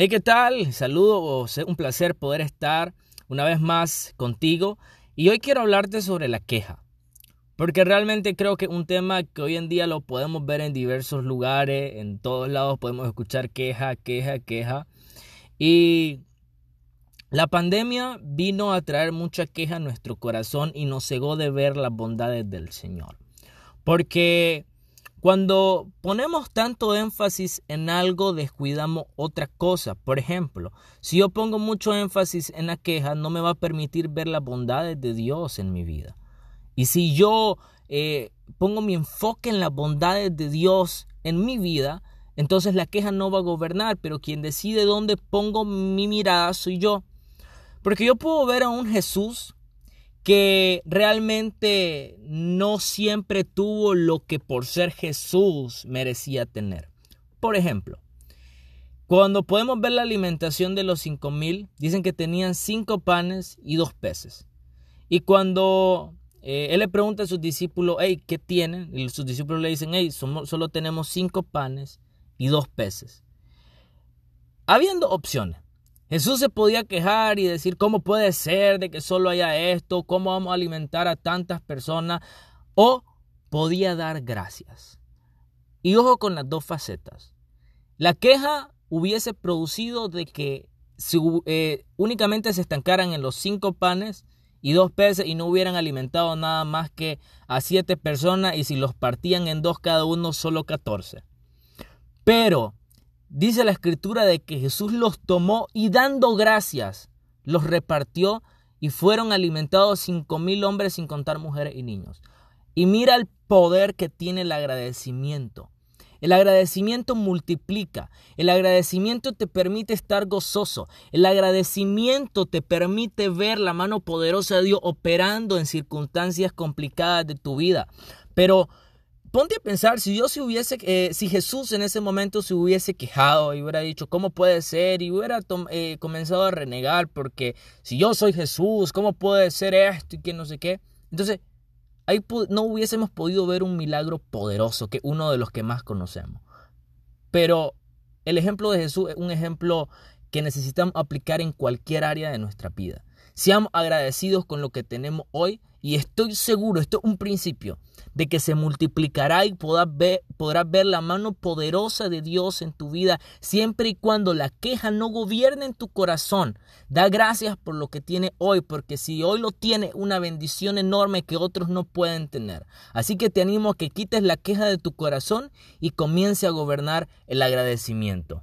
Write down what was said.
Hey, ¿qué tal? Saludos, un placer poder estar una vez más contigo. Y hoy quiero hablarte sobre la queja. Porque realmente creo que es un tema que hoy en día lo podemos ver en diversos lugares, en todos lados podemos escuchar queja, queja, queja. Y la pandemia vino a traer mucha queja a nuestro corazón y nos cegó de ver las bondades del Señor. Porque cuando ponemos tanto énfasis en algo, descuidamos otra cosa. Por ejemplo, si yo pongo mucho énfasis en la queja, no me va a permitir ver las bondades de Dios en mi vida. Y si yo eh, pongo mi enfoque en las bondades de Dios en mi vida, entonces la queja no va a gobernar, pero quien decide dónde pongo mi mirada soy yo. Porque yo puedo ver a un Jesús que realmente no siempre tuvo lo que por ser Jesús merecía tener. Por ejemplo, cuando podemos ver la alimentación de los cinco mil, dicen que tenían cinco panes y dos peces. Y cuando eh, él le pregunta a sus discípulos, hey, ¿qué tienen? Y sus discípulos le dicen, hey, solo tenemos cinco panes y dos peces. Habiendo opciones. Jesús se podía quejar y decir, ¿cómo puede ser de que solo haya esto? ¿Cómo vamos a alimentar a tantas personas? O podía dar gracias. Y ojo con las dos facetas. La queja hubiese producido de que eh, únicamente se estancaran en los cinco panes y dos peces y no hubieran alimentado nada más que a siete personas y si los partían en dos cada uno solo catorce. Pero dice la escritura de que Jesús los tomó y dando gracias los repartió y fueron alimentados cinco mil hombres sin contar mujeres y niños. Y mira el poder que tiene el agradecimiento. El agradecimiento multiplica. El agradecimiento te permite estar gozoso. El agradecimiento te permite ver la mano poderosa de Dios operando en circunstancias complicadas de tu vida. Pero ponte a pensar, si si hubiese, eh, si Jesús en ese momento se hubiese quejado y hubiera dicho, ¿cómo puede ser? Y hubiera eh, comenzado a renegar porque si yo soy Jesús, ¿cómo puede ser esto y que no sé qué? Entonces, ahí no hubiésemos podido ver un milagro poderoso, que uno de los que más conocemos. Pero el ejemplo de Jesús es un ejemplo que necesitamos aplicar en cualquier área de nuestra vida. Seamos agradecidos con lo que tenemos hoy y estoy seguro, esto es un principio, de que se multiplicará y podrás ver, podrás ver la mano poderosa de Dios en tu vida siempre y cuando la queja no gobierne en tu corazón. Da gracias por lo que tiene hoy, porque si hoy lo tiene, una bendición enorme que otros no pueden tener. Así que te animo a que quites la queja de tu corazón y comience a gobernar el agradecimiento.